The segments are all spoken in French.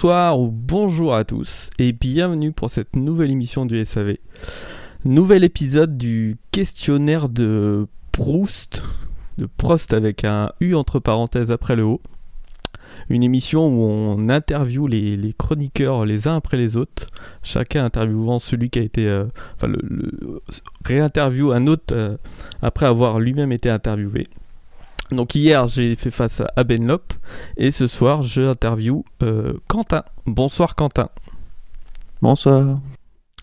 Bonsoir ou bonjour à tous et bienvenue pour cette nouvelle émission du SAV. Nouvel épisode du questionnaire de Proust, de Prost avec un U entre parenthèses après le O. Une émission où on interviewe les, chroniqueurs les uns après les autres, chacun interviewant celui qui a été. Euh, enfin, réinterview un autre euh, après avoir lui-même été interviewé. Donc hier j'ai fait face à Benlop et ce soir je interview euh, Quentin. Bonsoir Quentin. Bonsoir.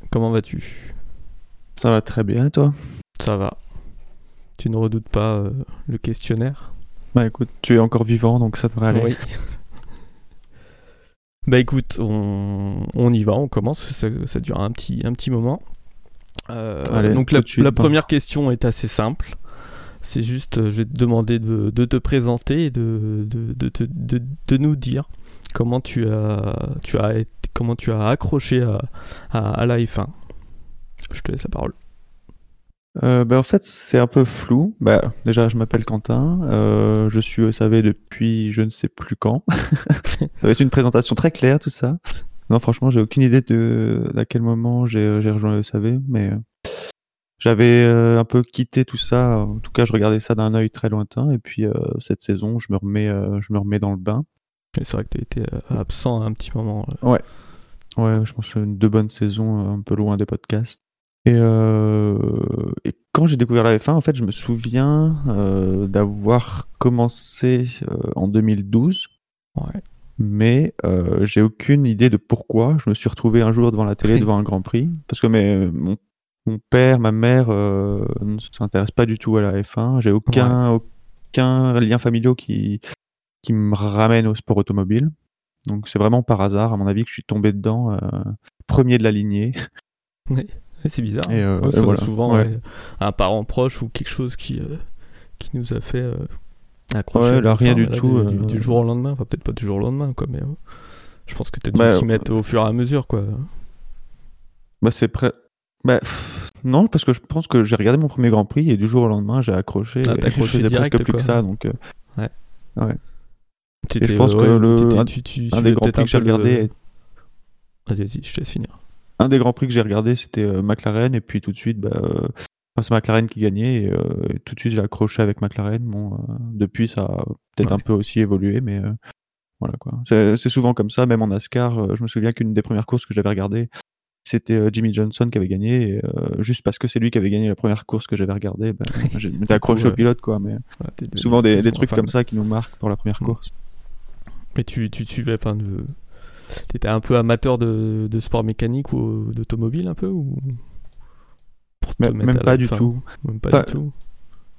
Comment vas-tu? Ça va très bien et toi? Ça va. Tu ne redoutes pas euh, le questionnaire? Bah écoute, tu es encore vivant donc ça devrait aller. Oui. bah écoute, on, y va, on commence, ça, ça dure un petit, un petit moment. Euh, donc la, la première question est assez simple. C'est juste, euh, je vais te demander de, te présenter et de, de, nous dire comment tu as, tu as, comment tu as accroché à, à, la F1. Je te laisse la parole. Euh, ben en fait, c'est un peu flou. Bah, déjà, je m'appelle Quentin. Euh, je suis SAV depuis je ne sais plus quand. ça va être une présentation très claire, tout ça. Non, franchement, j'ai aucune idée de à quel moment j'ai rejoint le SAV, mais j'avais euh, un peu quitté tout ça. En tout cas, je regardais ça d'un œil très lointain. Et puis euh, cette saison, je me remets, euh, je me remets dans le bain. C'est vrai que tu été absent un petit moment. Ouais. Ouais, je pense que deux bonnes saisons un peu loin des podcasts. Et, et quand j'ai découvert la F1, en fait, je me souviens d'avoir commencé en 2012. Ouais. Mais j'ai aucune idée de pourquoi. Je me suis retrouvé un jour devant la télé, devant un Grand Prix, parce que mes, mon mon père, ma mère euh, ne s'intéressent pas du tout à la F1. J'ai aucun, aucun lien familial qui, qui me ramène au sport automobile. Donc c'est vraiment par hasard, à mon avis, que je suis tombé dedans, euh, premier de la lignée. Oui, c'est bizarre. Et, euh, souvent un parent proche ou quelque chose qui, qui nous a fait accrocher. là, rien du tout. Du, jour au lendemain, enfin peut-être pas du jour au lendemain, quoi, mais je pense que tu as dû t'y mettre au fur et à mesure, quoi. Bah c'est prêt. Bah, non, parce que je pense que j'ai regardé mon premier Grand Prix et du jour au lendemain, j'ai accroché. Ah, et je faisais presque plus que ça, donc. Euh, ouais. Ouais. Et je pense que le, un, des Grands Prix que j'ai regardé. Vas-y, vas-y, je te laisse finir. Un des Grands Prix que j'ai regardé, c'était euh, McLaren, et puis tout de suite, bah, euh, c'est McLaren qui gagnait, et, tout de suite, j'ai accroché avec McLaren. Bon, depuis, ça a peut-être un peu aussi évolué, mais voilà quoi. C'est souvent comme ça, même en NASCAR. je me souviens qu'une des premières courses que j'avais regardées, c'était euh, Jimmy Johnson qui avait gagné. Et, euh, juste parce que c'est lui qui avait gagné la première course que j'avais regardée, ben, j'étais accroché au pilote. Quoi, mais souvent des, des trucs comme ça qui nous marquent pour la première course. Mais tu, tu suivais, enfin, de... étais un peu amateur de, de sport mécanique ou d'automobile un peu ou... même, pas du tout. même pas, du tout.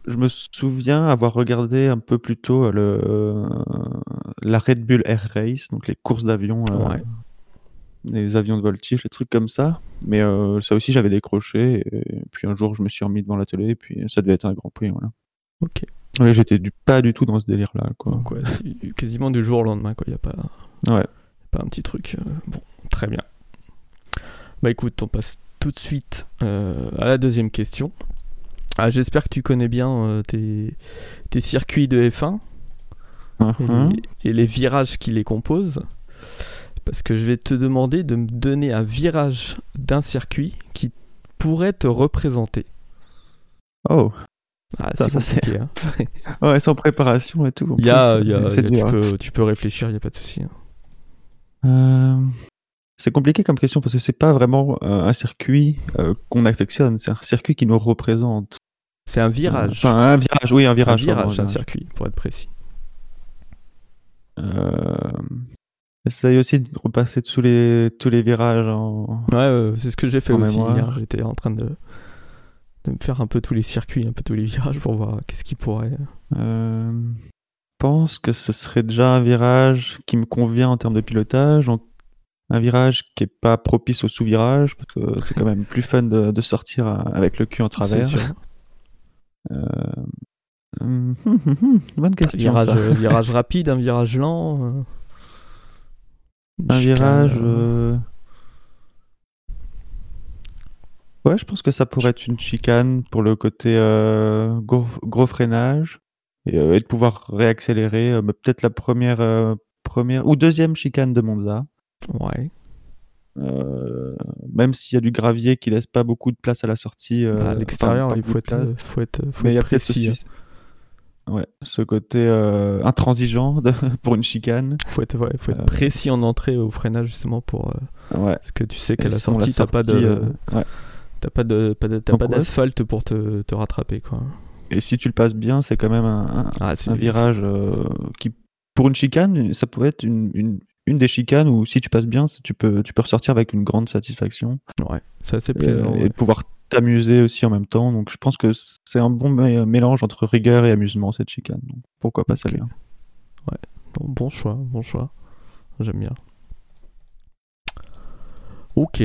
Je me souviens avoir regardé un peu plus tôt le, la Red Bull Air Race, donc les courses d'avion euh, les avions de voltige, les trucs comme ça. Mais euh, ça aussi, j'avais décroché. Et puis un jour, je me suis remis devant la télé, et puis ça devait être un Grand Prix. Voilà. Ok. Ouais, j'étais du, pas du tout dans ce délire-là. Quoi. quasiment du jour au lendemain, quoi. Il n'y a pas, ouais. pas un petit truc. Euh, bon, très bien. Bah écoute, on passe tout de suite euh, à la deuxième question. Ah, J'espère que tu connais bien tes, tes, circuits de F1 uh-huh. et, les virages qui les composent parce que je vais te demander de me donner un virage d'un circuit qui pourrait te représenter. Oh. Ah, c'est compliqué. Hein. ouais, sans préparation et tout. Y a, y a, tu, peux, tu, peux, réfléchir, il n'y a pas de souci. Hein. Euh, c'est compliqué comme question parce que c'est pas vraiment euh, un circuit euh, qu'on affectionne, c'est un circuit qui nous représente. C'est un virage. Enfin, un virage, oui, un virage. Un virage, un circuit, pour être précis. Euh... J'essaye aussi de repasser tous les, tous les virages en. Ouais, c'est ce que j'ai fait aussi hier. J'étais en train de, de me faire un peu tous les circuits, un peu tous les virages pour voir qu'est-ce qui pourrait. Euh, je pense que ce serait déjà un virage qui me convient en termes de pilotage. Un virage qui est pas propice au sous-virage, parce que c'est quand même plus fun de, de, sortir avec le cul en travers. Euh... Bonne question. Virage, virage rapide, un virage lent. Un virage. Euh, ouais, je pense que ça pourrait être une chicane pour le côté euh, gros, freinage euh, et, de pouvoir réaccélérer. Peut-être la première, première ou deuxième chicane de Monza. Ouais. Même s'il y a du gravier qui laisse pas beaucoup de place à la sortie. Bah, à l'extérieur, il faut être, faut être, faut Mais il y être a précis. aussi ouais, ce côté euh, intransigeant de- pour une chicane. Faut être, ouais, faut être Euh, précis en entrée au freinage justement pour euh, Ouais. parce que tu sais qu'à la sortie, t'as pas de, sortie, ouais. t'as pas de, pas t'as pas d'asphalte pour te, te rattraper quoi. Et si tu le passes bien, c'est quand même un, un- Ah, un virage qui, pour une chicane, ça pourrait être une, une, une des chicanes où si tu passes bien, tu peux, tu peux ressortir avec une grande satisfaction Ouais, c'est assez plaisant. et pouvoir t'amuser aussi en même temps. Donc je pense que c'est un bon mé- mélange entre rigueur et amusement cette chicane. Donc, pourquoi pas Ok. celle-là Bon, bon choix, bon choix. J'aime bien. Ok.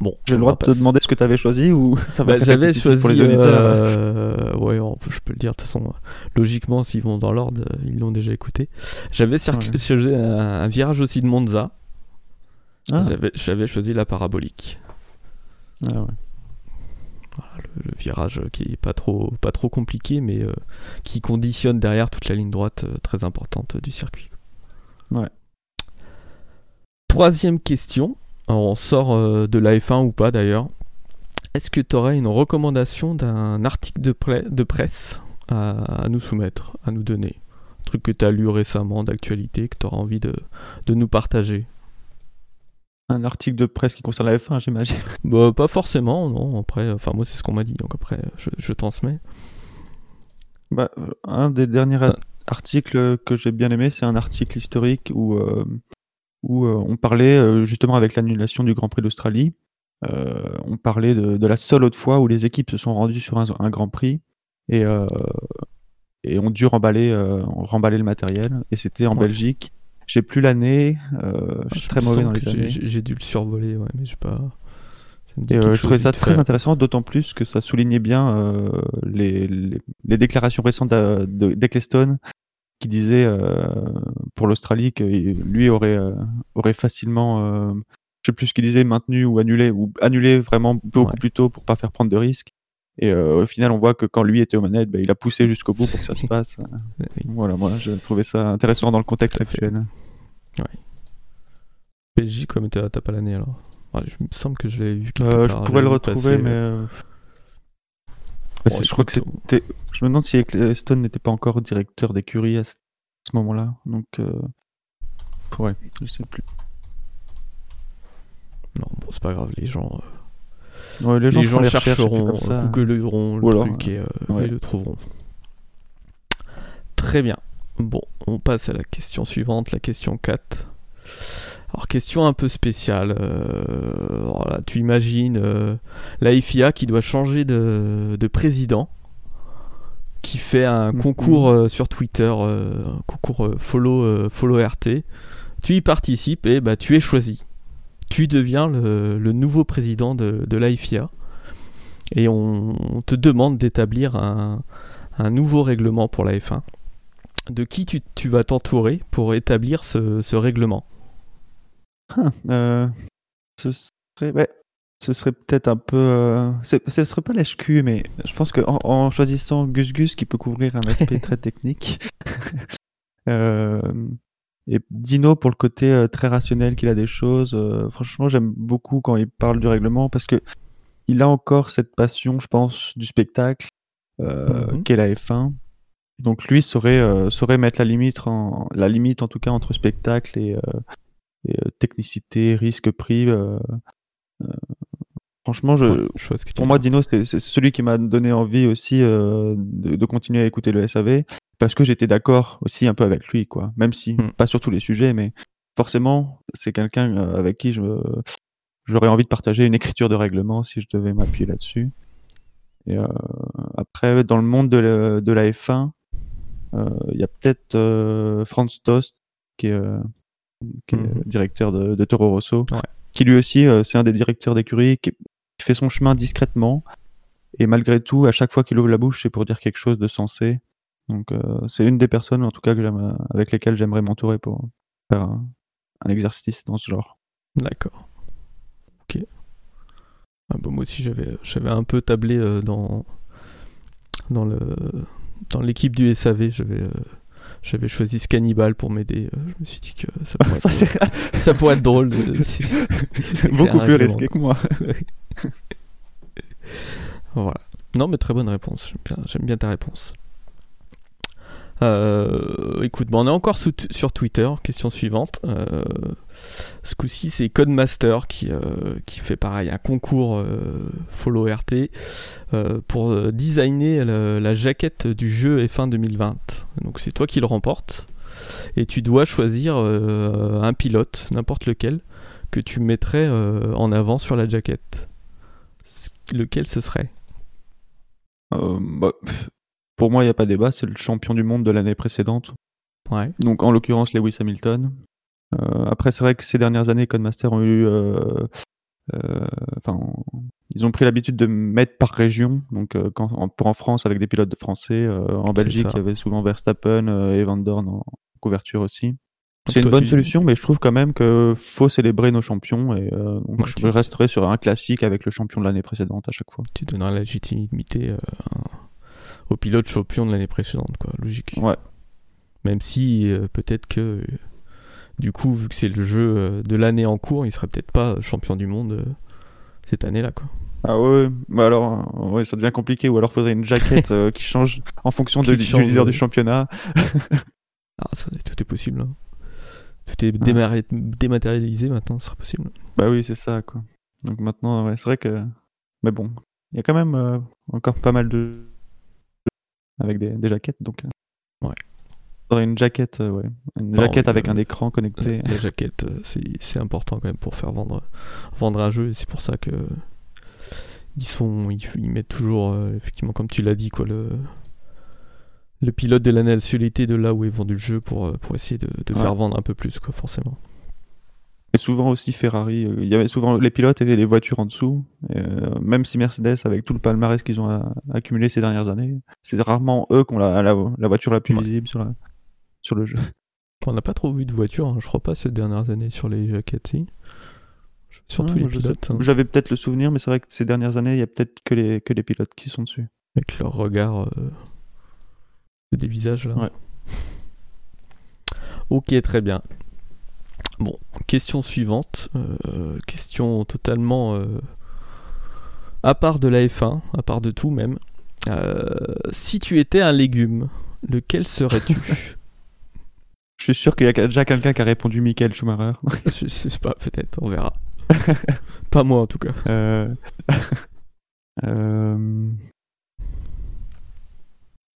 Bon, J'ai le droit de te demander ce que tu avais choisi ou ça va Bah, être j'avais choisi. pour les auditeurs euh, ouais, je peux le dire. De toute façon, logiquement, s'ils vont dans l'ordre, ils l'ont déjà écouté. J'avais Ouais. choisi un, un virage aussi de Monza. Ah, J'avais choisi la parabolique. Ah ouais. Le, le virage qui est pas trop, pas trop compliqué, mais euh, qui conditionne derrière toute la ligne droite euh, très importante du circuit. Ouais. Troisième question. Alors, on sort euh, de la F1 ou pas d'ailleurs. Est-ce que tu aurais une recommandation d'un article de, pre- de presse à, à nous soumettre, à nous donner? Un truc que tu as lu récemment, d'actualité, que tu auras envie de, de nous partager? Un article de presse qui concerne la F1, j'imagine. bah, Pas forcément, non. Après, enfin, moi, c'est ce qu'on m'a dit, donc après, je, je transmets. Bah, euh, un des derniers Ah. articles que j'ai bien aimé, c'est un article historique où, euh, où euh, on parlait euh, justement avec l'annulation du Grand Prix d'Australie. euh, on parlait de, de la seule autre fois où les équipes se sont rendues sur un, un Grand Prix et, euh, et ont dû remballer, euh, remballer le matériel. Et c'était en Ouais. Belgique. J'ai plus l'année. euh, je suis Je très mauvais dans les j'ai- années. J'ai j'ai dû le survoler, ouais, mais pas. me dit Et euh, je trouvais ça très fait. intéressant, d'autant plus que ça soulignait bien euh, les, les, les déclarations récentes d'A- de- d'Ecclestone qui disait euh, pour l'Australie que lui aurait, aurait facilement, je sais plus ce qu'il disait, maintenu ou annulé, ou annulé vraiment beaucoup Ouais. plus tôt pour pas faire prendre de risques. Et euh, au final, on voit que quand lui était aux manettes, bah, il a poussé jusqu'au bout pour que ça se passe. Voilà, moi, je trouvais ça intéressant dans le contexte actuel. Ouais, mais t'as t'as pas l'année alors. Ouais, je- il me semble que je l'avais vu quelque Euh, je part, pourrais j'avais le retrouver, mais. euh, bon, je crois que écoute, c'était. Je me demande si Ecclestone n'était pas encore directeur d'écurie à ce ce moment-là. Donc. euh, Ouais, je sais plus. Non, bon, c'est pas grave, les gens, euh, Ouais, les les gens, les chercheront, googleront le truc et, euh, ouais. et le trouveront. Très bien. Bon, on passe à la question suivante, la question 4. Alors, question un peu spéciale. euh, alors là, tu imagines euh, la FIA qui doit changer de, de président, qui fait un Mhm. concours euh, sur Twitter, euh, un concours euh, follow, euh, follow RT. Tu y participes et bah, tu es choisi. Tu deviens le, le nouveau président de, de la FIA. Et on, on te demande d'établir un, un nouveau règlement pour la F1. De qui tu, tu vas t'entourer pour établir ce, ce règlement? Ah, euh, ce serait, ouais, ce serait peut-être un peu. euh, ce serait pas l'HQ, mais je pense qu'en en choisissant Gus Gus, qui peut couvrir un aspect très technique, euh, et Dino pour le côté euh, très rationnel qu'il a des choses. euh, franchement, j'aime beaucoup quand il parle du règlement parce que il a encore cette passion, je pense, du spectacle euh, Mhm. qu'est la F1. Donc lui saurait, euh, saurait mettre la limite, en, la limite en tout cas entre spectacle et, et, technicité, risque pris. euh, franchement, je, Ouais, je vois ce que tu pour moi. Dino, c'est celui qui m'a donné envie aussi de, de continuer à écouter le SAV parce que j'étais d'accord aussi un peu avec lui, quoi. Même si Mm. pas sur tous les sujets, mais forcément, c'est quelqu'un euh, avec qui je j'aurais envie de partager une écriture de règlement si je devais m'appuyer là-dessus. Et euh, après, dans le monde de la, de la F1, euh, il y a peut-être euh, Franz Tost qui est, qui est Mhm. directeur de, de Toro Rosso, Ouais. qui lui aussi, c'est un des directeurs d'écurie qui qui fait son chemin discrètement. Et malgré tout, à chaque fois qu'il ouvre la bouche, c'est pour dire quelque chose de sensé. Donc, euh, c'est une des personnes, en tout cas, que j'aime- avec lesquelles j'aimerais m'entourer pour faire un, un exercice dans ce genre. D'accord. Ok. Ah bah, moi aussi, j'avais, j'avais un peu tablé euh, dans, dans, le, dans l'équipe du SAV. J'avais, euh, j'avais choisi Scannibal pour m'aider. Euh, je me suis dit que ça pourrait, Ça, être, ça pourrait être drôle. c'est beaucoup plus risqué que moi. Voilà. Non, mais très bonne réponse. J'aime bien, j'aime bien ta réponse. Euh, écoute, on est encore sur Twitter. Question suivante. Euh, ce coup-ci, c'est Codemaster qui, euh, qui fait pareil un concours Follow RT pour designer la, jaquette du jeu F1 2020. Donc, c'est toi qui le remporte. Et tu dois choisir un pilote, n'importe lequel, que tu mettrais en avant sur la jaquette. Lequel ce serait? Bah, pour moi, il n'y a pas débat, c'est le champion du monde de l'année précédente. Ouais. Donc en l'occurrence Lewis Hamilton. Euh, après, c'est vrai que ces dernières années, Codemaster ont eu. euh, euh, Enfin, ils ont pris l'habitude de mettre par région. Donc, quand, en- pour en France, avec des pilotes français. en Belgique, il y avait souvent Verstappen et Van Dorn en couverture aussi. Donc C'est une bonne tu- solution, mais je trouve quand même que faut célébrer nos champions. Et euh, donc, Ouais, je tu- resterai sur un classique avec le champion de l'année précédente à chaque fois. Tu donneras la légitimité euh, au pilote champion de l'année précédente, quoi, logique. Ouais. Même si euh, peut-être que, euh, du coup, vu que c'est le jeu euh, de l'année en cours, il serait peut-être pas champion du monde cette année-là, quoi. Ah ouais, bah alors, ouais, ça devient compliqué. Ou alors, faudrait une jaquette qui change en fonction de- Qui du change, leader du championnat. Ah, ça, tout est possible. hein. Tout est dématérialisé maintenant, ce sera possible. Bah oui, c'est ça, quoi. Donc maintenant, ouais, c'est vrai que. Mais bon, il y a quand même euh, encore pas mal de. Avec des, des jaquettes, donc. euh, Ouais. Faudrait une jaquette, euh, ouais. Une jaquette avec euh, un écran connecté. La jaquette, euh, c'est important quand même pour faire vendre, vendre un jeu. Et c'est pour ça que ils sont, ils, ils mettent toujours, euh, effectivement, comme tu l'as dit, quoi, le, le pilote de la nationalité de là où est vendu le jeu pour, euh, pour essayer de, de Ouais. faire vendre un peu plus, quoi, forcément. Et souvent aussi Ferrari, euh, il y avait souvent les pilotes et les voitures en dessous. Euh, même si Mercedes, avec tout le palmarès qu'ils ont accumulé ces dernières années, c'est rarement eux qui ont la, la, la voiture la plus Ouais. visible sur, la- sur le jeu. On n'a pas trop vu de voiture, hein, je crois pas, ces dernières années sur les jaquettes, si. Surtout Ouais, les pilotes, hein, J'avais peut-être le souvenir, mais c'est vrai que ces dernières années, il y a peut-être que les, que les pilotes qui sont dessus. avec leur regard euh, des visages là. Ouais. Ok, très bien. Bon, question suivante. Euh, question totalement euh, à part de la F1, à part de tout même. Euh, si tu étais un légume, lequel serais-tu? Je suis sûr qu'il y a déjà quelqu'un qui a répondu Michael Schumacher. Je sais pas, peut-être, on verra. pas moi en tout cas. Euh, euh,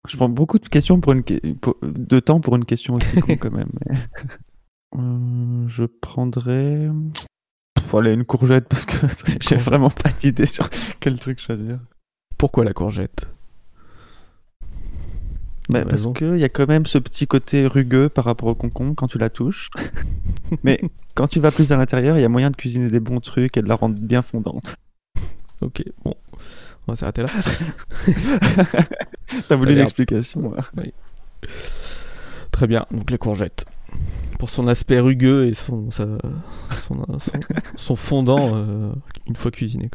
Je prends beaucoup de questions pour une pour- de temps pour une question aussi con quand même. Euh, je prendrais Pff, allez, une courgette parce que j'ai vraiment pas d'idée sur quel truc choisir. Pourquoi la courgette? Bah, parce qu'il y a quand même ce petit côté rugueux par rapport au concombre quand tu la touches. Mais quand tu vas plus à l'intérieur, il y a moyen de cuisiner des bons trucs et de la rendre bien fondante. Ok, bon, on va s'arrêter là. T'as voulu une explication ouais. Très bien, donc la courgette. Pour son aspect rugueux et son, son, fondant euh, une fois cuisiné.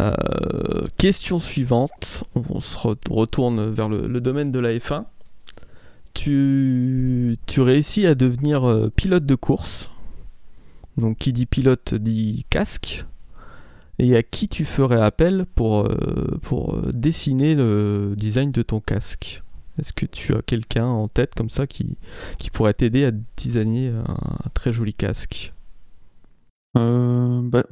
Euh, question suivante. On se re- retourne vers le, domaine de la F1. Tu, tu réussis à devenir euh, pilote de course. Donc qui dit pilote dit casque. Et à qui tu ferais appel pour, pour dessiner le design de ton casque? Est-ce que tu as quelqu'un en tête comme ça qui, qui pourrait t'aider à designer un, un très joli casque? Euh, bah,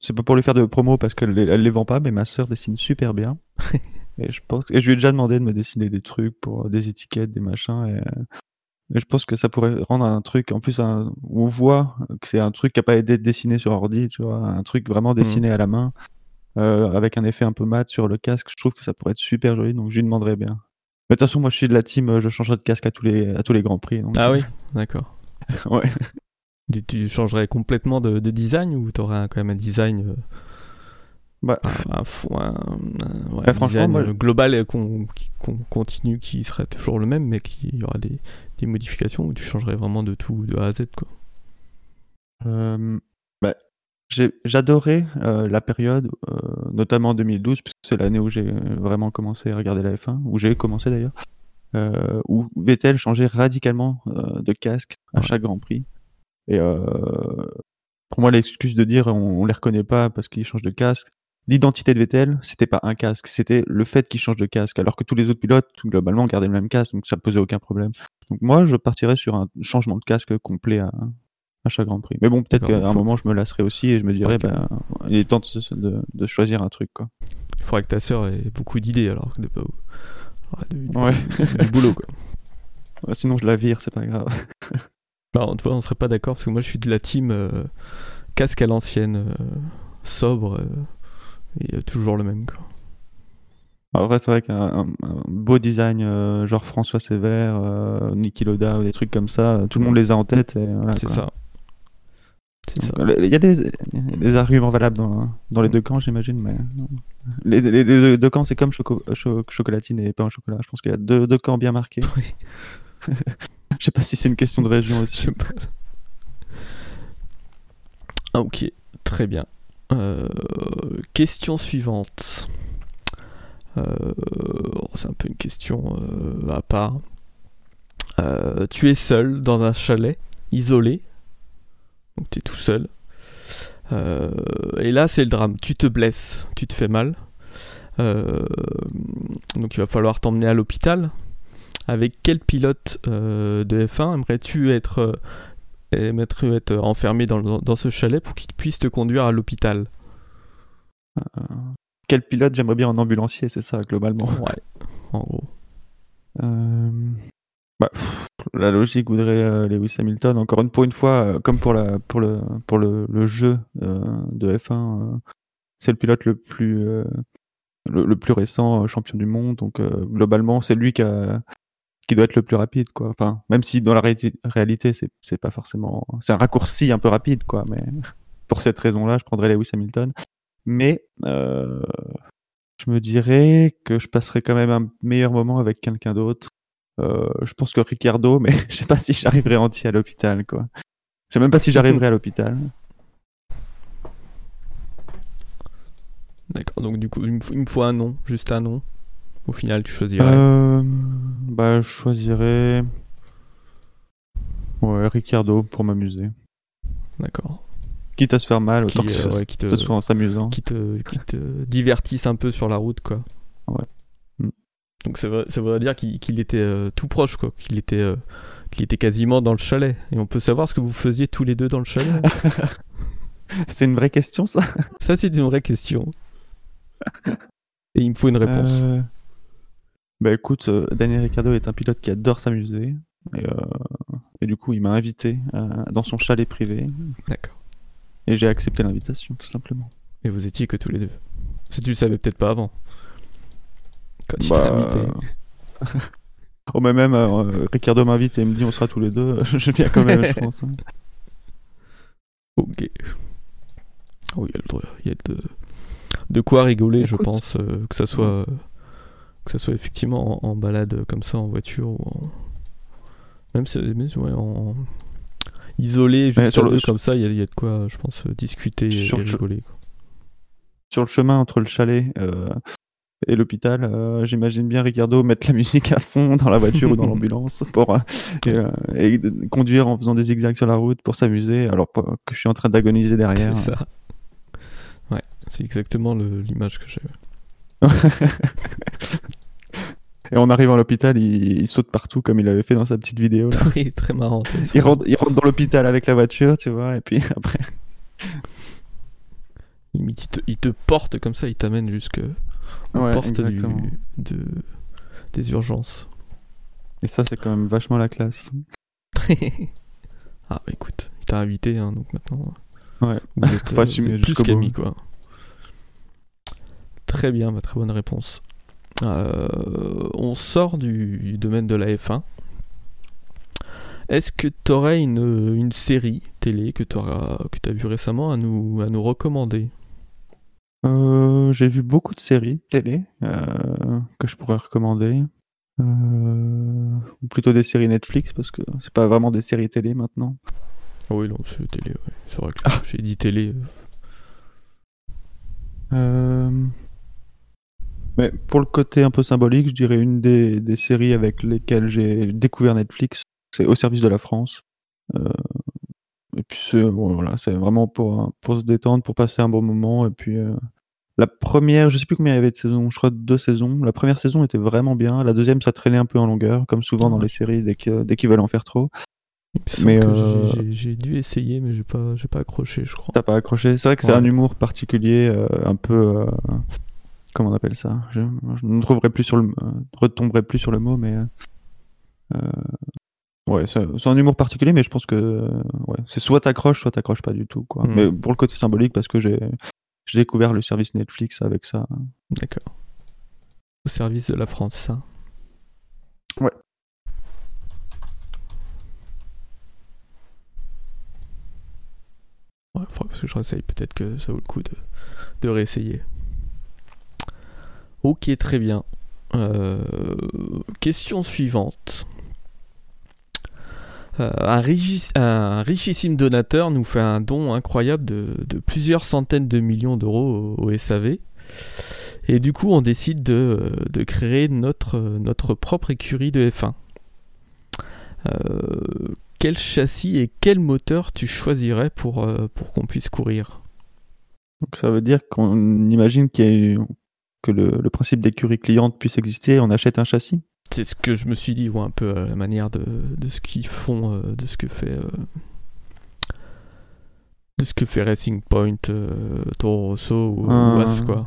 c'est pas pour lui faire de promo parce qu'elle elle les vend pas, mais ma sœur dessine super bien. et je pense, et je lui ai déjà demandé de me dessiner des trucs pour euh, des étiquettes, des machins. Et, et je pense que ça pourrait rendre un truc, en plus, un, on voit que c'est un truc qui a pas été dessiné sur ordi, tu vois, un truc vraiment dessiné à la main, euh, avec un effet un peu mat sur le casque. Je trouve que ça pourrait être super joli, donc je lui demanderais bien. Mais de toute façon, moi, je suis de la team, euh, je changerai de casque à tous les, à tous les grands prix. donc, Ah euh, oui, d'accord. ouais. Tu, tu changerais complètement de, de design ou tu aurais quand même un design, euh, Bah, un, ouais, Bah, un design moi- global qu'on continue, qui serait toujours le même, mais qu'il y aura des, des modifications où tu changerais vraiment de tout, de A à Z quoi. Euh, bah, J'adorais euh, la période, euh, notamment en 2012, puisque c'est l'année où j'ai vraiment commencé à regarder la F1, où j'ai commencé d'ailleurs. euh, où Vettel changeait radicalement euh, de casque à Ouais. chaque Grand Prix. Et euh, pour moi, l'excuse de dire on, on les reconnaît pas parce qu'ils changent de casque, l'identité de Vettel, c'était pas un casque, c'était le fait qu'il change de casque, alors que tous les autres pilotes, globalement, gardaient le même casque, donc ça posait aucun problème. Donc moi, je partirais sur un changement de casque complet à, à chaque Grand Prix. Mais bon, peut-être qu'à un moment, je me lasserai aussi et je me dirais, Ok. ben, il est temps de, de- de choisir un truc, quoi. Il faudrait que ta sœur ait beaucoup d'idées alors que de pas. Ouais, du, Ouais. du boulot quoi. Ouais, Sinon, je la vire, c'est pas grave. Alors, tu vois, on serait pas d'accord parce que moi je suis de la team euh, casque à l'ancienne, euh, sobre euh, et euh, toujours le même quoi. En vrai, c'est vrai qu'un un- un beau design, euh, genre François Sévère, euh, Niki Loda, ou des trucs comme ça, tout le monde les a en tête. voilà, C'est ça. Il y a des, arguments valables dans, dans les deux camps, j'imagine, mais les, les- les deux- camps, c'est comme choco- cho- chocolatine et pain au chocolat. Je pense qu'il y a deux, deux camps bien marqués. Oui. Je sais pas si c'est une question de région aussi. pas. Ah, ok, très bien. Euh, question suivante. Euh, oh, c'est un peu une question euh, à part. Tu es seul dans un chalet, isolé. Donc tu es tout seul. Euh, et là, c'est le drame. Tu te blesses, tu te fais mal. Euh, donc il va falloir t'emmener à l'hôpital. Avec quel pilote euh, de F1 aimerais-tu être, être enfermé dans, le- dans ce chalet pour qu'il puisse te conduire à l'hôpital? Quel pilote j'aimerais bien en ambulancier, c'est ça, globalement. Ouais, en gros. Bah, la logique voudrait euh, Lewis Hamilton. Encore une, fois, euh, comme pour, le, jeu euh, de F1, euh, c'est le pilote le plus, récent champion du monde. Donc, globalement, c'est lui qui, doit être le plus rapide. Quoi. Enfin, même si dans la réalité, c'est pas forcément. C'est un raccourci un peu rapide, quoi. Mais pour cette raison-là, je prendrais Lewis Hamilton. Mais je me dirais que je passerais quand même un meilleur moment avec quelqu'un d'autre. Euh, je pense que Ricardo, mais je sais pas si j'arriverai entier à l'hôpital, quoi. Je sais même pas si j'arriverai à l'hôpital. D'accord, donc du coup, il me, faut, il me faut un nom, juste un nom. Au final, tu choisirais. Euh, bah, je choisirais. Ouais, Ricardo pour m'amuser. D'accord. Quitte à se faire mal, autant Qui, que ce, euh, ouais, qui te- ce soit en s'amusant. Qui te, qui te divertissent un peu sur la route, quoi. Ouais. Donc ça, voudrait dire qu'il était euh, tout proche, quoi. Qu'il était, euh, était quasiment dans le chalet. Et on peut savoir ce que vous faisiez tous les deux dans le chalet C'est une vraie question, ça? Ça, c'est une vraie question. Et il me faut une réponse. Euh, Bah écoute, Daniel Ricciardo est un pilote qui adore s'amuser. Et, et du coup, il m'a invité dans son chalet privé. D'accord. Et j'ai accepté l'invitation, tout simplement. Et vous étiez que tous les deux. Ça, tu le savais peut-être pas avant. Quand il Bah, t'a invité. Oh, mais même, euh, Ricardo m'invite et il me dit on sera tous les deux. je viens quand même, je pense. hein. Ok. Oh, il y a, le- il y a de, de quoi rigoler, je pense, euh, que ça soit que ça soit effectivement en, en balade comme ça en voiture ou en même, si- même si, ouais, en isolé juste sur à le- deux sur- comme ça, il y, a- il y a de quoi, je pense, euh, discuter et, Sur et le- rigoler. quoi. Sur le chemin entre le chalet euh, et l'hôpital, euh, j'imagine bien Ricardo mettre la musique à fond dans la voiture ou dans l'ambulance pour euh, et, euh, et conduire en faisant des zigzags sur la route pour s'amuser alors que je suis en train d'agoniser derrière. C'est ça. Ouais, c'est exactement l'image que j'ai. Et en arrivant à l'hôpital, il, il saute partout comme il avait fait dans sa petite vidéo. là. Oui, très marrant. Il rentre, il rentre dans l'hôpital avec la voiture, tu vois, et puis après. Limite, il te, il te porte comme ça, il t'amène jusque aux Ouais, portes du, exactement. de, des urgences. Et ça, c'est quand même vachement la classe. ah bah écoute, il t'a invité, hein, donc maintenant. Ouais. Vous êtes, euh, assumer plus qu'amis, quoi. Très bien, bah, très bonne réponse. Euh, on sort du domaine de la F1. Est-ce que tu aurais une, une série télé que tu as vu récemment à nous, à nous recommander? Euh, J'ai vu beaucoup de séries télé euh, que je pourrais recommander. Euh, ou plutôt des séries Netflix, parce que c'est pas vraiment des séries télé maintenant. Oui, non, c'est télé, ouais. c'est vrai que Ah. j'ai dit télé. Mais pour le côté un peu symbolique, je dirais une des, des séries avec lesquelles j'ai découvert Netflix, c'est Au service de la France. Euh, et puis c'est bon, voilà, c'est vraiment pour, pour se détendre, pour passer un bon moment. Et puis euh, la première, je sais plus combien il y avait de saisons, je crois deux saisons. La première saison était vraiment bien. La deuxième, ça traînait un peu en longueur, comme souvent dans les séries dès qu'ils dès qu'ils veulent en faire trop. Mais euh... j'ai dû essayer, mais j'ai pas, j'ai pas accroché, je crois. T'as pas accroché. C'est vrai que c'est un humour particulier, euh, un peu, euh, comment on appelle ça? Je, je ne trouverai plus sur le, euh, retomberai plus sur le mot, mais ouais, c'est un humour particulier, mais je pense que ouais, c'est soit t'accroches, soit t'accroches pas du tout, quoi. Mm. Mais pour le côté symbolique, parce que j'ai, découvert le service Netflix avec ça. D'accord. Au service de la France, ça Ouais. Ouais, faudra que je réessaye. Peut-être que ça vaut le coup de, de réessayer. Ok, très bien. Euh, question suivante. Euh, un, richissime donateur nous fait un don incroyable de, plusieurs centaines de millions d'euros au, SAV. Et du coup, on décide de, créer notre, propre écurie de F1. Euh, quel châssis et quel moteur tu choisirais pour, euh, qu'on puisse courir? Donc ça veut dire qu'on imagine que le, le principe d'écurie cliente puisse exister, on achète un châssis? C'est ce que je me suis dit, ou un peu à la manière de, de ce qu'ils font, euh, de ce que fait. euh, de ce que fait Racing Point, euh, Toro Rosso ou, ou Ah. As, quoi.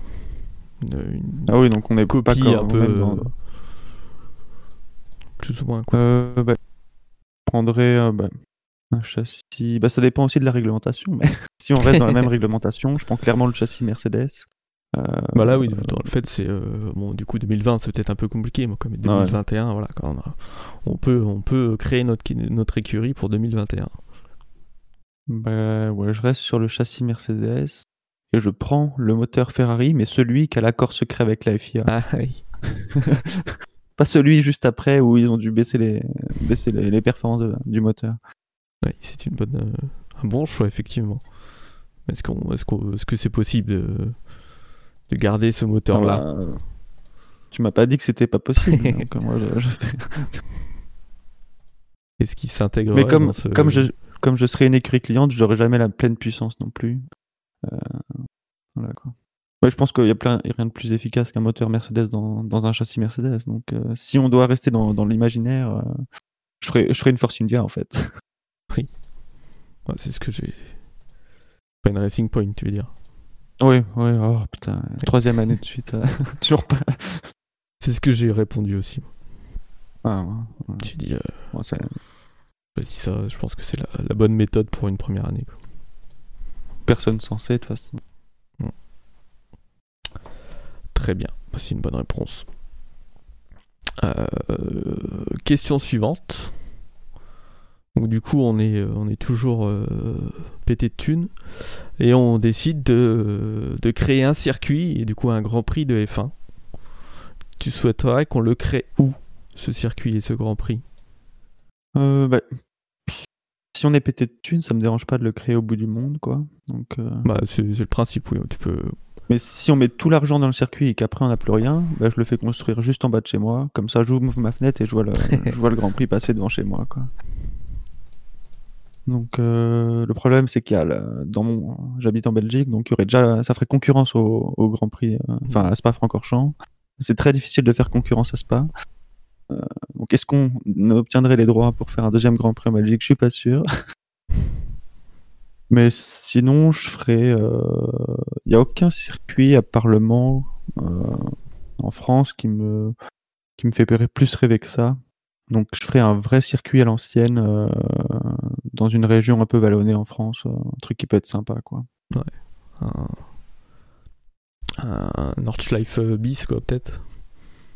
Une, Ah oui, donc on est copie un peu. même dans- euh, plus ou moins, quoi. Euh, bah, je prendrais euh, bah, un châssis. Bah, ça dépend aussi de la réglementation, mais si on reste dans la même réglementation, je prends clairement le châssis Mercedes. Euh, Bah là, oui, dans le fait, c'est. euh, bon, du coup, 2020, c'est peut-être un peu compliqué, mais comme 2021, voilà, quand on, a- on, peut, on peut créer notre, notre écurie pour 2021. bah, ouais, je reste sur le châssis Mercedes et je prends le moteur Ferrari, mais celui qui a l'accord secret avec la FIA. Ah, oui. Pas celui juste après où ils ont dû baisser les, baisser les, les performances de- du moteur. Oui, c'est une bonne, euh, un bon choix, effectivement. Est-ce qu'on, est-ce qu'on- est-ce que c'est possible de, de garder ce moteur-là Ah bah, tu m'as pas dit que c'était pas possible. donc, euh, moi, je- je fais- Est-ce qu'il s'intègre Mais comme, ce... comme, je, comme je serais une écurie cliente, je n'aurai jamais la pleine puissance non plus. Euh, voilà quoi. Ouais, je pense qu'il y a plein, rien de plus efficace qu'un moteur Mercedes dans, dans un châssis Mercedes. Donc, euh, si on doit rester dans, dans l'imaginaire, euh, je, ferai, je ferai une Force India en fait. Ouais, c'est ce que j'ai. Pas une Racing Point, tu veux dire oui, oui, oh putain, troisième année de suite, euh, toujours pas. C'est ce que j'ai répondu aussi. Ah, ouais, ouais. J'ai dit, euh, Bon, ça- vas-y, ça, je pense que c'est la, la bonne méthode pour une première année. Quoi. personne censé de toute façon. Très bien, Bah, c'est une bonne réponse. Euh, question suivante. Donc du coup, on est, on est toujours pété de thunes et on décide de, de créer un circuit et du coup un Grand Prix de F1. Tu souhaiterais qu'on le crée où, ce circuit et ce Grand Prix? Euh, bah, si on est pété de thunes, ça me dérange pas de le créer au bout du monde, quoi. Donc, euh, Bah, c'est c'est le principe, oui. Tu peux. Mais si on met tout l'argent dans le circuit et qu'après on n'a plus rien, bah, je le fais construire juste en bas de chez moi. Comme ça, j'ouvre ma fenêtre et je vois le, je vois le Grand Prix passer devant chez moi. Quoi. Donc euh, le problème, c'est qu'il y a dans mon, j'habite en Belgique, donc y aurait déjà, ça ferait concurrence au, Grand Prix, euh, enfin à Spa-Francorchamps. C'est très difficile de faire concurrence à Spa. Euh, donc est-ce qu'on obtiendrait les droits pour faire un deuxième Grand Prix en Belgique? Je suis pas sûr. Mais sinon, je ferais. Il n'y a aucun circuit à Parlement en France qui me, qui me fait plus rêver que ça. Donc, je ferais un vrai circuit à l'ancienne dans une région un peu vallonnée en France. euh, un truc qui peut être sympa, quoi. Un, un Nordschleife bis, quoi, peut-être.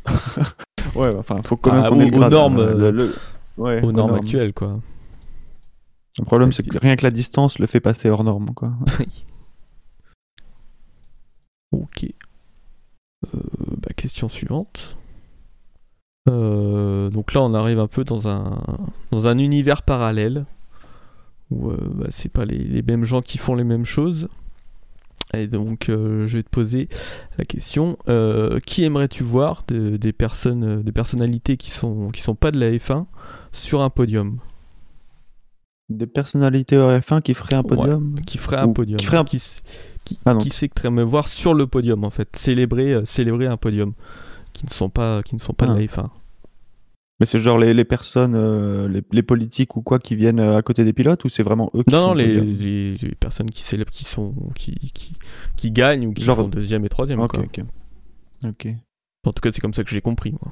Ouais, enfin, faut quand même Ah, qu'on ait aux normes, le- le- ouais, Aux aux normes normes. actuelles, quoi. Le problème, c'est que rien que la distance le fait passer hors norme, quoi. ok. Euh, bah, question suivante. Euh, donc là, on arrive un peu dans un, dans un univers parallèle où euh, bah, c'est pas les, les mêmes gens qui font les mêmes choses. Et donc, euh, je vais te poser la question euh, qui aimerais-tu voir de- des personnes, euh, des personnalités qui sont qui sont pas de la F1 sur un podium, Des personnalités au F1 qui feraient un podium? qui ferait un Ou podium, qui ferait un- qui, Ah qui c'est que tu aimerais voir sur le podium en fait, célébrer célébrer un podium, qui ne sont pas qui ne sont pas Ah. de la F1. Mais c'est genre les, les personnes, euh, les, les politiques ou quoi qui viennent euh, à côté des pilotes ou c'est vraiment eux qui Non, font non, le les, les, les personnes qui célèbrent, qui sont qui qui, qui gagnent ou qui Genre- font deuxième et troisième. Ok, quoi. ok. Ok. En tout cas, c'est comme ça que j'ai compris moi.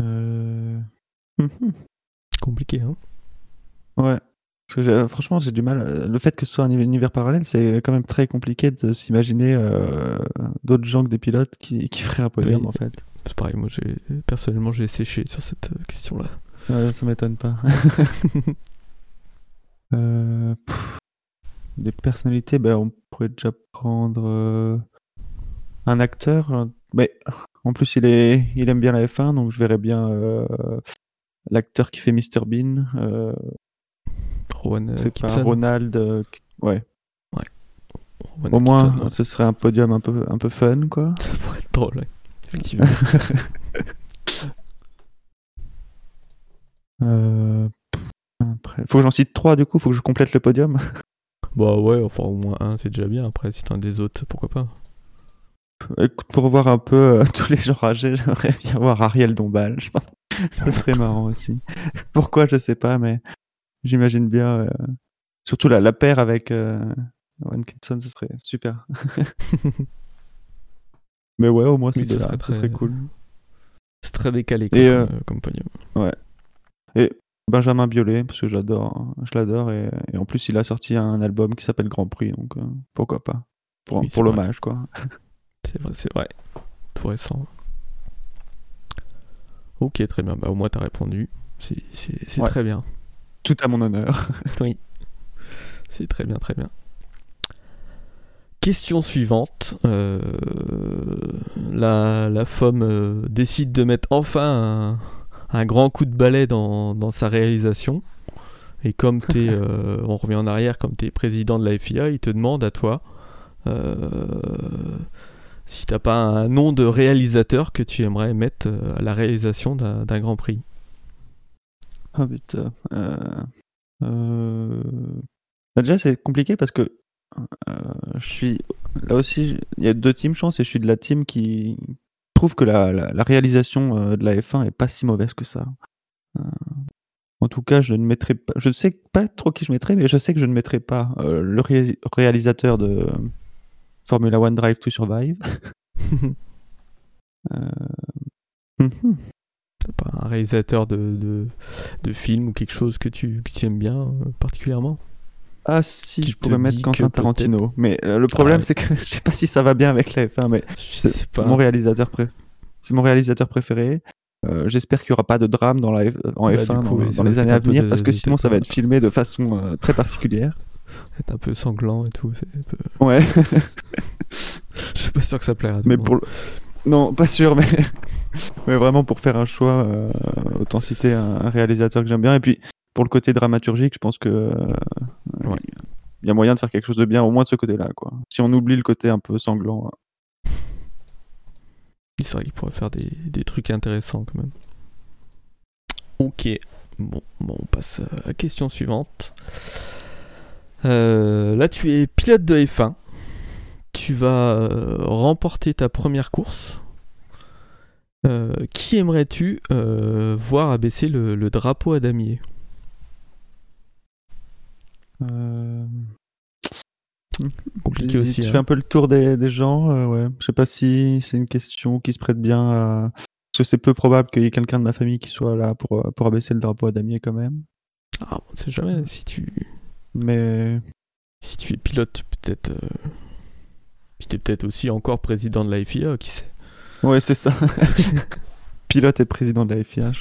Euh... mhm. Compliqué, hein. Ouais. Parce que j'ai- franchement, j'ai du mal. euh, Le fait que ce soit un univers parallèle, c'est quand même très compliqué de s'imaginer euh, d'autres gens que des pilotes qui, qui feraient un podium Oui. en fait. C'est pareil, moi j'ai personnellement j'ai séché sur cette euh, question-là. Ouais, ça m'étonne pas. Euh, des personnalités, ben, on pourrait déjà prendre euh, un acteur. euh, Mais en plus, il, est, il aime bien la F1, donc je verrais bien euh, l'acteur qui fait Mr Bean. Euh, Rowan c'est pas. Ronald. euh, ouais. Rowan Au moins, Kitson, ouais. ce serait un podium un peu, un peu fun, quoi. ça pourrait être drôle, ouais. effectivement. Euh, après, faut que j'en cite trois du coup, faut que je complète le podium. bah ouais, enfin au moins un, c'est déjà bien. Après, si t'en as des autres, pourquoi pas. Écoute, pour voir un peu euh, tous les gens âgés, j'aimerais bien voir Ariel Dombal. Je pense que ça serait marrant aussi. Pourquoi, je sais pas, mais j'imagine bien. euh, Surtout la, la paire avec euh, Owen Kitson, ce serait super. mais ouais, au moins, c'est serait ce serait très- cool. C'est très décalé comme, euh, euh, podium. Et Benjamin Biolay, parce que j'adore, je l'adore, et, et en plus, il a sorti un album qui s'appelle Grand Prix, donc euh, pourquoi pas. Pour, Oui, pour l'hommage, quoi. C'est vrai, c'est vrai. Tout récent. Ok, très bien. Bah au moins t'as répondu. C'est Ouais. très bien. Tout à mon honneur. Oui. C'est très bien, très bien. Question suivante. Euh, la, la femme euh, décide de mettre enfin un, un grand coup de balai dans, dans sa réalisation. Et comme t'es, euh, on revient en arrière, comme tu es président de la FIA, il te demande à toi si t'as pas un nom de réalisateur que tu aimerais mettre à la réalisation d'un Grand Prix. Ah putain. Euh... euh, déjà, c'est compliqué parce que euh, je suis. Là aussi, il y a deux teams, je pense, et je suis de la team qui trouve que la, la- réalisation de la F1 est pas si mauvaise que ça. En tout cas, je ne mettrai pas. Je ne sais pas trop qui je mettrai, mais je sais que je ne mettrai pas le ré- réalisateur de Formula One Drive to Survive. Euh. T'as pas un réalisateur de, de, de film ou quelque chose que tu, que tu aimes bien euh, particulièrement? Ah si, je pourrais mettre Quentin que Tarantino. Mais euh, le problème, Ah c'est que je sais pas si ça va bien avec la F1, mais c'est pas. mon réalisateur pré- C'est mon réalisateur préféré. Euh, J'espère qu'il n'y aura pas de drame dans la F- en Bah, F1 du coup, dans, les années à venir, de- parce que sinon ça va être filmé de façon euh, très particulière. être un peu sanglant et tout. c'est peu- Ouais, Je suis pas sûr que ça plaira mais pour le- non, pas sûr, mais mais vraiment pour faire un choix, euh, autant citer un, un réalisateur que j'aime bien. Et puis pour le côté dramaturgique, je pense que euh, Ouais. il y a moyen de faire quelque chose de bien, au moins de ce côté-là, quoi. Si on oublie le côté un peu sanglant. euh, C'est vrai qu'il pourrait faire des, des trucs intéressants quand même. Ok. Bon, bon, on passe à la question suivante. Euh, là, tu es pilote de F1. Tu vas euh, remporter ta première course. Euh, qui aimerais-tu euh, voir abaisser le, le drapeau à damier? Euh, Compliqué aussi. Je hein. fais un peu le tour des, des gens. ouais. Je sais pas si c'est une question qui se prête bien à. Parce que c'est peu probable qu'il y ait quelqu'un de ma famille qui soit là pour, pour abaisser le drapeau à damier quand même. Ah, on ne sait jamais si tu, Mais si tu es pilote, peut-être. Tu es peut-être aussi encore président de la FIA, qui sait ouais, c'est ça. Pilote et président de la FIA.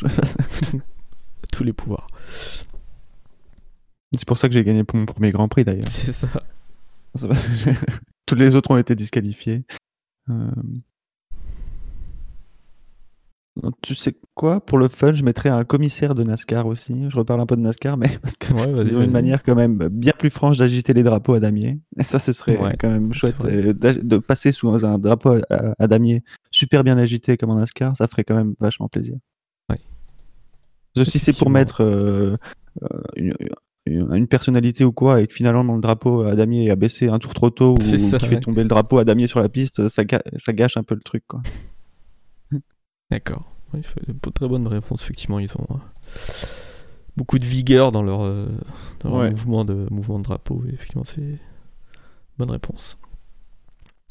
Tous les pouvoirs. C'est pour ça que j'ai gagné pour mon premier Grand Prix d'ailleurs. C'est ça. Tous les autres ont été disqualifiés. Euh, Tu sais quoi? Pour le fun, je mettrais un commissaire de NASCAR aussi. Je reparle un peu de NASCAR, mais parce qu'ils ont une manière quand même bien plus franche d'agiter les drapeaux à damier. Et ça, ce serait quand même chouette de passer sous un drapeau à, damier super bien agité comme en NASCAR. Ça ferait quand même vachement plaisir. Si c'est pour mettre euh, euh, une, personnalité ou quoi, et que finalement le drapeau à damier a baissé un tour trop tôt ou qui fait tomber le drapeau à damier sur la piste, ça, ça gâche un peu le truc. quoi. D'accord. Très bonne réponse. Effectivement, ils ont euh, beaucoup de vigueur dans leur, euh, mouvement, de, mouvement de drapeau. effectivement, c'est bonne réponse.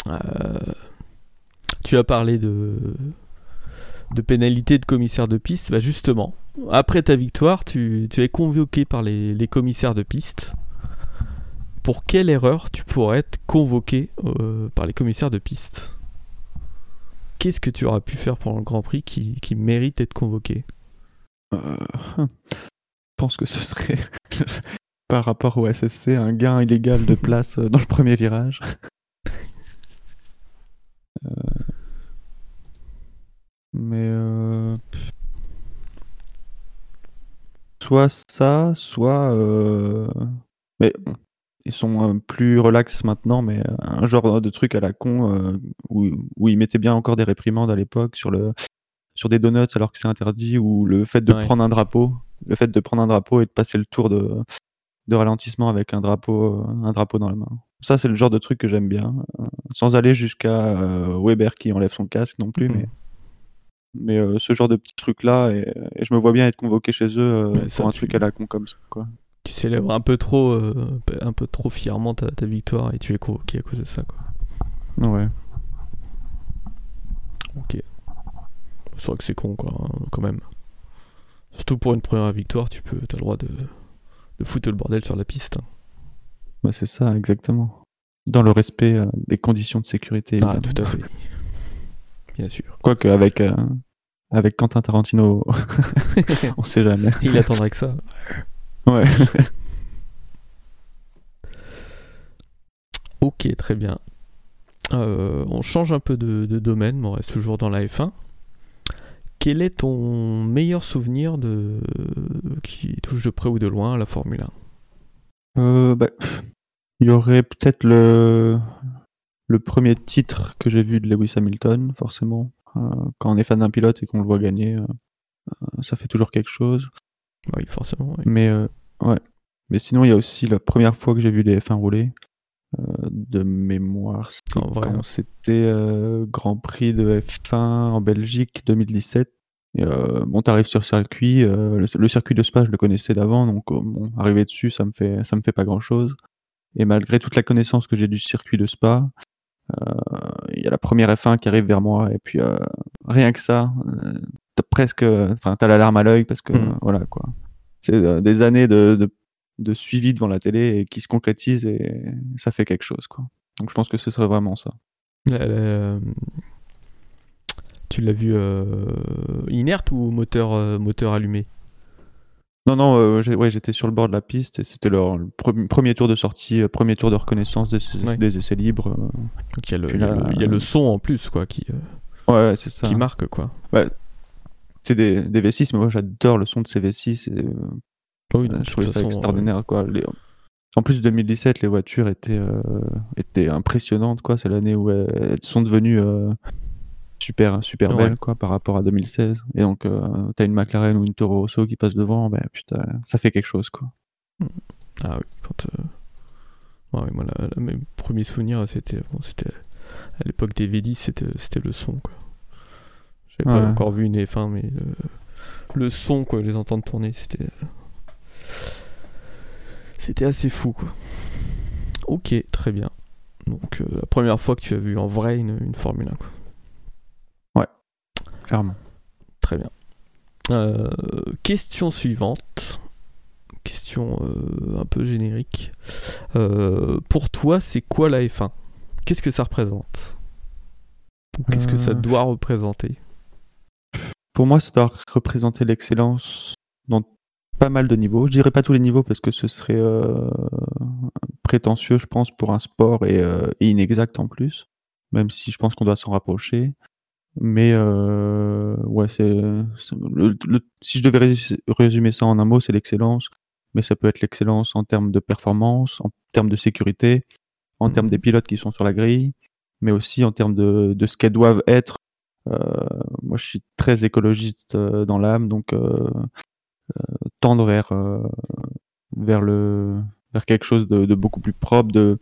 Euh, tu as parlé de, de pénalité de commissaire de piste. Bah justement, après ta victoire, tu, es convoqué par les, les, commissaires de piste. Pour quelle erreur tu pourrais être convoqué par les commissaires de piste? Qu'est-ce que tu auras pu faire pendant le Grand Prix qui, mérite d'être convoqué euh, Je pense que ce serait, par rapport au SSC, un gain illégal de place dans le premier virage. Euh, mais euh, soit ça, soit mais ils sont plus relax maintenant, mais un genre de truc à la con où, où, ils mettaient bien encore des réprimandes à l'époque sur le sur des donuts alors que c'est interdit ou le fait de prendre un drapeau, le fait de prendre un drapeau et de passer le tour de, de ralentissement avec un drapeau un drapeau dans la main. Ça c'est le genre de truc que j'aime bien, sans aller jusqu'à Weber qui enlève son casque non plus, mmh mais mais ce genre de petits trucs là et, je me vois bien être convoqué chez eux pour un truc à la con comme ça quoi tu célèbres un peu trop, euh, un peu trop fièrement ta, victoire et tu es convoqué à cause de ça, quoi. Ouais. Ok. C'est vrai que c'est con, quoi, hein, quand même. Surtout pour une première victoire, tu peux, as le droit de, de foutre le bordel sur la piste. Hein. Bah c'est ça, exactement. Dans le respect euh, des conditions de sécurité. Ah, tout à fait. Bien sûr. Quoique avec, euh, avec Quentin Tarantino, on sait jamais. Il attendrait que ça. Ouais. ok, très bien. Euh, on change un peu de, domaine, mais on reste toujours dans la F1. Quel est ton meilleur souvenir de qui touche de près ou de loin à la Formule 1 euh, bah, Il y aurait peut-être le... le premier titre que j'ai vu de Lewis Hamilton, forcément. Euh, quand on est fan d'un pilote et qu'on le voit gagner, ça fait toujours quelque chose. Oui, forcément. Mais, euh, ouais. Mais sinon, il y a aussi la première fois que j'ai vu les F1 rouler. Euh, de mémoire, c'était euh, Grand Prix de F1 en Belgique 2017. Et, bon, t'arrives sur circuit, le, circuit de Spa, je le connaissais d'avant, donc bon, arriver dessus, ça me fait, ça me fait pas grand chose. Et malgré toute la connaissance que j'ai du circuit de Spa, il y a la première F1 qui arrive vers moi, et puis rien que ça, t'as presque, enfin, t'as l'alarme à l'œil parce que hmm. voilà quoi. C'est euh, des années de, de, suivi devant la télé et qui se concrétisent et ça fait quelque chose quoi. Donc je pense que ce serait vraiment ça. Euh, tu l'as vu euh, inerte ou moteur, moteur allumé? Non, non, ouais, j'étais sur le bord de la piste et c'était leur le premier tour de sortie, premier tour de reconnaissance des, des essais libres. Donc il y, y, a le son en plus, quoi, qui, ouais, c'est ça. qui marque, quoi. Ouais, c'est des, des, V6, mais moi j'adore le son de ces V6. Et, oh oui, je trouvais ça extraordinaire. Quoi. En plus, 2017, les voitures étaient, euh, étaient impressionnantes. Quoi. C'est l'année où elles sont devenues euh, super, super belles quoi, par rapport à 2016. Et donc, euh, t'as une McLaren ou une Toro Rosso qui passe devant, ben, putain, ça fait quelque chose. Quoi. Ah oui, quand. Ouais, moi, mes premiers souvenirs, c'était bon, à l'époque des V10, c'était le son. Quoi. J'avais pas encore vu une F1, mais le, son, quoi, les entendre tourner, c'était. C'était assez fou, quoi. Ok, très bien. Donc, euh, la première fois que tu as vu en vrai une, une Formule 1, quoi. Ouais, clairement. Très bien. Euh, question suivante. Question euh, un peu générique. pour toi, c'est quoi la F1 Qu'est-ce que ça représente? Qu'est-ce que ça doit représenter? Pour moi, ça doit représenter l'excellence dans pas mal de niveaux. Je dirais pas tous les niveaux parce que ce serait euh, prétentieux, je pense, pour un sport et, euh, inexact en plus. Même si je pense qu'on doit s'en rapprocher. Mais ouais, c'est si je devais résumer ça en un mot, c'est l'excellence. Mais ça peut être l'excellence en termes de performance, en termes de sécurité, en termes des pilotes qui sont sur la grille, mais aussi en termes de, de ce qu'elles doivent être. Moi, je suis très écologiste dans l'âme, donc tendre vers vers le vers quelque chose de, beaucoup plus propre, de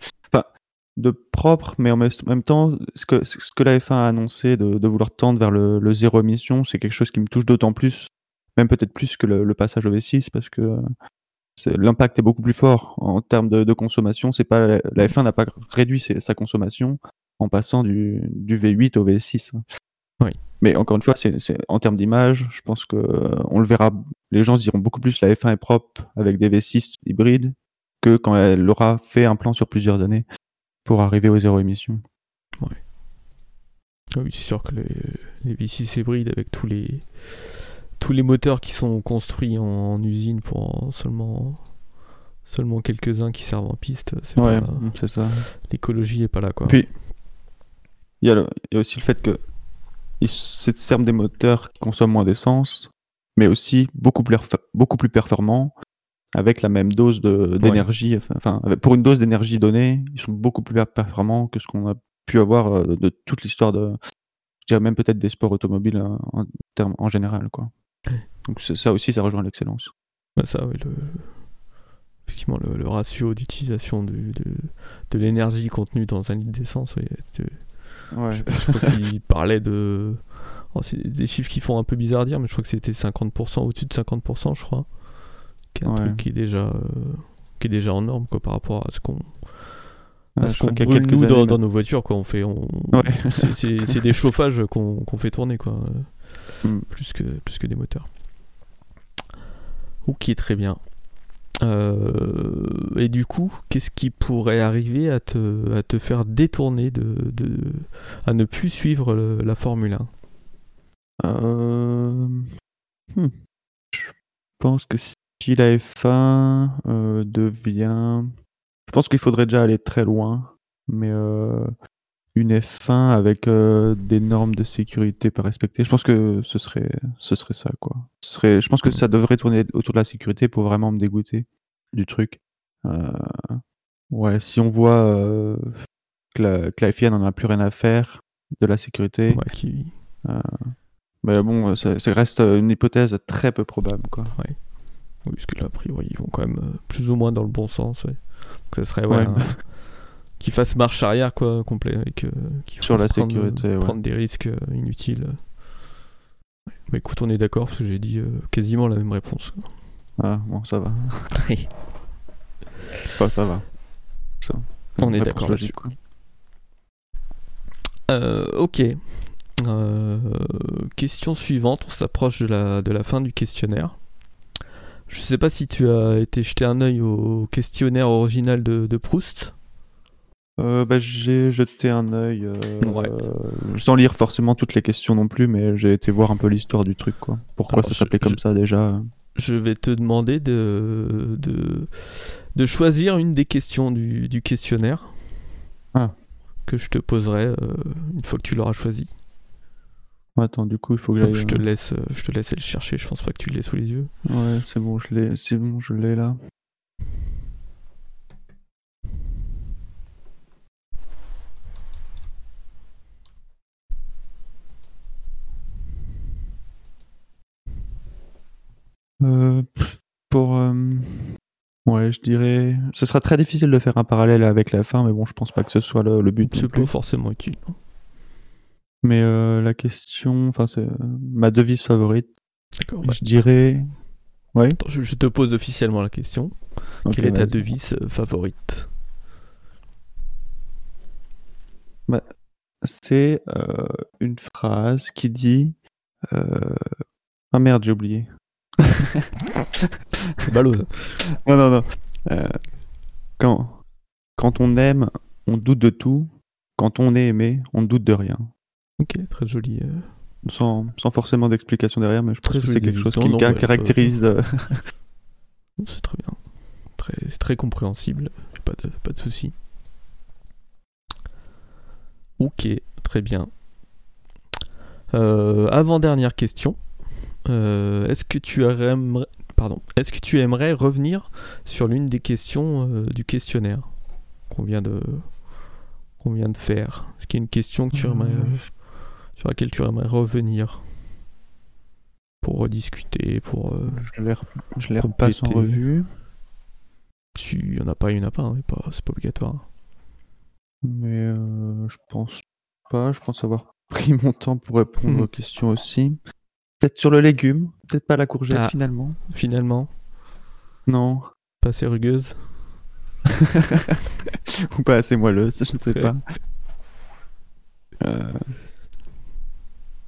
de propre, mais en même temps, ce que, ce que la F1 a annoncé de, vouloir tendre vers le, zéro émission, c'est quelque chose qui me touche d'autant plus, même peut-être plus que le, passage au V6, parce que l'impact est beaucoup plus fort en termes de, consommation. C'est pas la, F1 n'a pas réduit sa consommation en passant du, V8 au V6. Oui. Mais encore une fois, c'est en termes d'image, je pense que on le verra. Les gens se diront beaucoup plus la F1 est propre avec des V6 hybrides que quand elle aura fait un plan sur plusieurs années pour arriver aux zéro émission. Ah oui, c'est sûr que les, les V6 hybrides avec tous les tous les moteurs qui sont construits en, usine pour seulement seulement quelques-uns qui servent en piste, c'est ouais, ça. L'écologie est pas là quoi. Puis il y, y, a aussi le fait que ils servent des moteurs qui consomment moins d'essence, mais aussi beaucoup plus beaucoup plus performants avec la même dose d'énergie, enfin, pour une dose d'énergie donnée, ils sont beaucoup plus performants que ce qu'on a pu avoir euh, de toute l'histoire de, je dirais même peut-être des sports automobiles euh, en, général, quoi. Donc ça aussi, ça rejoint l'excellence. ça, oui, le... effectivement, le, ratio d'utilisation de, de, l'énergie contenue dans un litre d'essence, ouais, je, crois qu'il parlait de... Oh, c'est des chiffres qui font un peu bizarre à dire, mais je crois que c'était 50%, au-dessus de 50%, je crois. Qui est un truc qui est déjà euh, qui est déjà en norme quoi par rapport à ce qu'on ce qu'on brûle nous dans, nos voitures quoi. On fait on, c'est des chauffages qu'on fait tourner quoi mm. plus que plus que des moteurs. Ok très bien euh, et du coup, qu'est-ce qui pourrait arriver à te, à te faire détourner de, à ne plus suivre la Formule 1 euh... Hmm. Je pense que si la F1 euh, devient. Je pense qu'il faudrait déjà aller très loin, mais une F1 avec euh, des normes de sécurité pas respectées, je pense que ce serait, ce serait ça, quoi. Ce serait, je pense que ça devrait tourner autour de la sécurité pour vraiment me dégoûter du truc. ouais, si on voit que la, que, la, FIA n'en a plus rien à faire de la sécurité. Ouais, qui... mais bon, ça, ça, reste une hypothèse très peu probable, quoi. Ouais. Oui, parce que là, a priori, ils vont quand même euh, plus ou moins dans le bon sens. Ouais. ça serait ouais, qu'ils fassent marche arrière quoi, complet. Avec, euh, Sur la prendre, sécurité, prendre des risques euh, inutiles. Mais écoute, on est d'accord parce que j'ai dit quasiment la même réponse. Ah, bon, ça va. enfin, ça va. Ça. On est d'accord là-dessus. ok. question suivante, on s'approche de la, de la fin du questionnaire. Je sais pas si tu as été jeter un œil au questionnaire original de, Proust. Euh, bah, j'ai jeté un œil, euh, sans lire forcément toutes les questions non plus, mais j'ai été voir un peu l'histoire du truc, quoi. Pourquoi ça s'appelait comme ça déjà? Je vais te demander de, de, de choisir une des questions du, du questionnaire ah. que je te poserai euh, une fois que tu l'auras choisi. Attends, du coup, il faut que j'aille. Je te laisse, je te laisse le chercher. Je pense pas que tu l'aies sous les yeux. Ouais, c'est bon, je l'ai. C'est bon, je l'ai là. Euh, pour ouais, je dirais, ce sera très difficile de faire un parallèle avec la fin, mais bon, je pense pas que ce soit le, but. C'est pas forcément utile. Mais euh, la question, enfin, c'est euh, ma devise favorite. D'accord. Je dirais. Ouais. je, te pose officiellement la question. Quelle est ta devise euh, favorite? Bah, C'est une phrase qui dit. Ah merde, j'ai oublié. c'est ballot Non, non, non. quand, quand on aime, on doute de tout. Quand on est aimé, on doute de rien. Ok, très joli. Euh. Sans, sans, forcément d'explication derrière, mais je pense que c'est quelque chose qui caractérise. Euh, c'est très bien. Très, c'est très compréhensible. Pas de, pas de soucis. Ok, très bien. Avant-dernière question. Est-ce que tu aimerais, pardon, est-ce que tu aimerais revenir sur l'une des questions du questionnaire qu'on vient de qu'on vient de faire? Est-ce qu'il y a une question que tu aimerais, sur laquelle tu aimerais revenir pour rediscuter, pour. je les, je les repasse en revue. Si il n'y en a pas, il n'y en a pas, hein, pas c'est pas obligatoire. Mais euh, je pense pas, je pense avoir pris mon temps pour répondre aux questions aussi. Peut-être sur le légume, peut-être pas la courgette ah, finalement. Finalement Non. Pas assez rugueuse Ou pas assez moelleuse, je ne sais pas. Euh,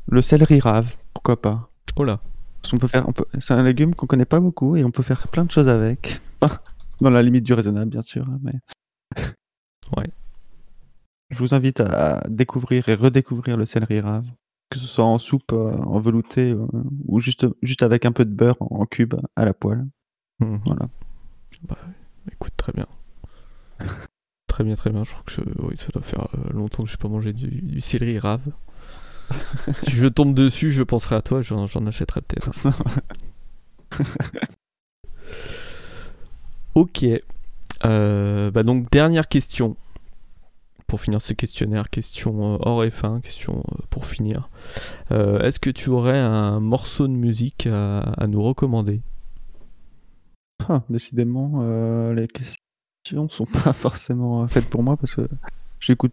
le céleri rave, pourquoi pas Oh là. On peut faire, C'est un légume qu'on connaît pas beaucoup et on peut faire plein de choses avec. Dans la limite du raisonnable, bien sûr. Hein, mais... ouais. Je vous invite à découvrir et redécouvrir le céleri rave, que ce soit en soupe, euh, en velouté, euh, ou juste, juste avec un peu de beurre en, cube à la poêle. Mmh. Voilà. Bah, écoute, très bien. très bien, très bien. Je crois que oui, ça doit faire euh, longtemps que je n'ai pas mangé du, du céleri rave. si je tombe dessus, je penserai à toi, j'en achèterai peut-être. ok. Euh, bah donc, dernière question. Pour finir ce questionnaire, question euh, hors F1, question euh, pour finir. Est-ce que tu aurais un morceau de musique à, nous recommander? Ah, Décidément, les questions sont pas forcément faites pour moi parce que j'écoute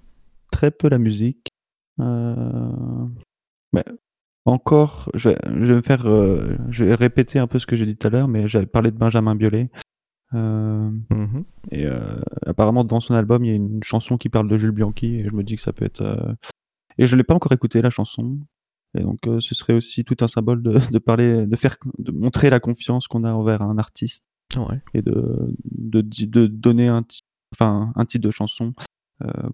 très peu la musique. Mais encore, je vais, vais faire, je vais répéter un peu ce que j'ai dit tout à l'heure, mais j'avais parlé de Benjamin Biolay. Euh, mmh et euh, apparemment, dans son album, il y a une chanson qui parle de Jules Bianchi, et je me dis que ça peut être. Euh, et je l'ai pas encore écouté la chanson. Et donc, ce serait aussi tout un symbole de, de, parler, de faire, de montrer la confiance qu'on a envers un artiste. Ouais. Et de, de, de donner un, enfin, un titre de chanson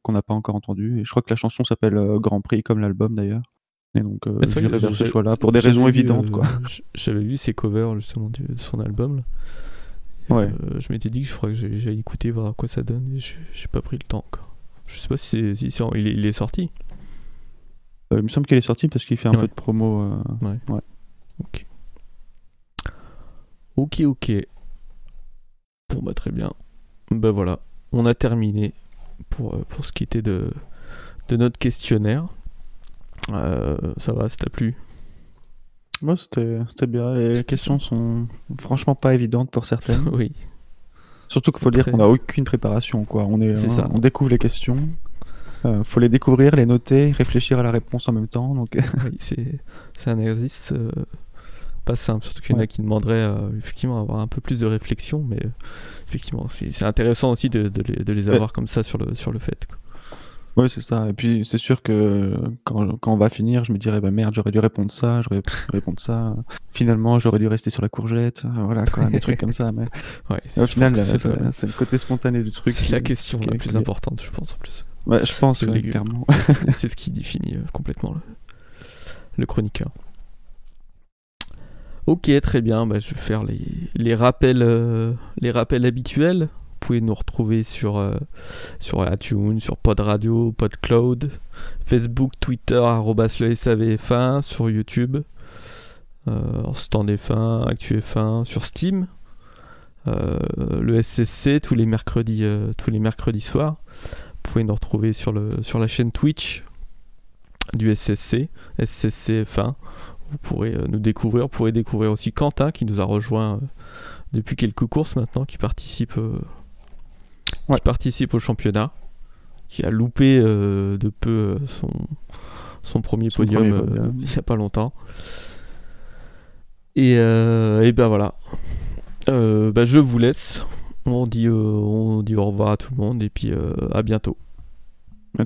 qu'on n'a pas encore entendu. Et je crois que la chanson s'appelle Grand Prix, comme l'album d'ailleurs. Et donc, j'irai vers ce choix-là pour des raisons évidentes. quoi. J'avais vu ses covers justement de son album. Là. Ouais. Euh, je m'étais dit que je ferais que j'allais écouter, voir à quoi ça donne, et j'ai pas pris le temps encore. Je sais pas si, si, il, est, sorti. Euh, il me semble qu'il est sorti parce qu'il fait un peu de promo. Euh, ouais. ouais. Ok. Ok, ok. Bon, bah très bien. Bah voilà, on a terminé pour, pour ce qui était de, de notre questionnaire. ça va, ça t'a plu? Moi, c'était bien. Les questions sont franchement pas évidentes pour certaines. oui. Surtout qu'il faut dire qu'on n'a aucune préparation. Quoi. On, est, ça. on découvre les questions. Euh, faut les découvrir, les noter, réfléchir à la réponse en même temps. Donc... oui, c'est un exercice euh, pas simple. Surtout qu'il y en a qui demanderaient euh, effectivement avoir un peu plus de réflexion. Mais euh, effectivement, c'est intéressant aussi de, de, les, de les avoir comme ça sur le, sur le fait. Quoi. Oui, c'est ça. Et puis, c'est sûr que quand, quand, on va finir, je me dirais, bah merde, j'aurais dû répondre ça, j'aurais dû répondre ça. Finalement, j'aurais dû rester sur la courgette. Voilà, quoi, des trucs comme ça. Mais ouais, au final, c'est le côté spontané du truc. C'est la question la plus importante, je pense, en plus. Ouais, je pense, clairement. c'est ce qui définit euh, complètement le, le chroniqueur. Ok, très bien. Bah, je vais faire les, les rappels, euh, les rappels habituels pouvez nous retrouver sur, euh, sur iTunes, sur Pod Radio, PodCloud, Facebook, Twitter, le SAVF1, sur YouTube, euh, Stand F1, Actu F1, sur Steam, euh, le SCC tous les mercredis, euh, tous les mercredis soirs. Vous pouvez nous retrouver sur, le, sur la chaîne Twitch du SSC, SCC F1. Vous pourrez nous découvrir. Vous pourrez découvrir aussi Quentin qui nous a rejoint depuis quelques courses maintenant, qui participe qui participe au championnat, qui a loupé euh, de peu euh, son, son premier podium, euh, il n'y a pas longtemps. Et, et ben voilà. Ben je vous laisse. On dit, on dit au revoir à tout le monde et puis à bientôt.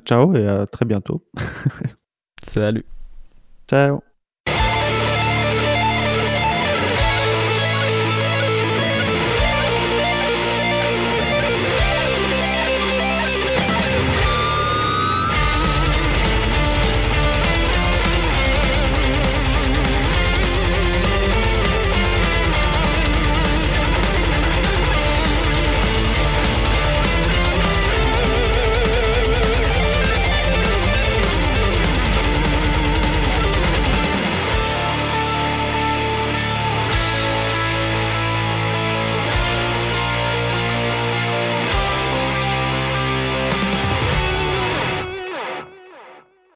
Ciao et à très bientôt. Salut. Ciao.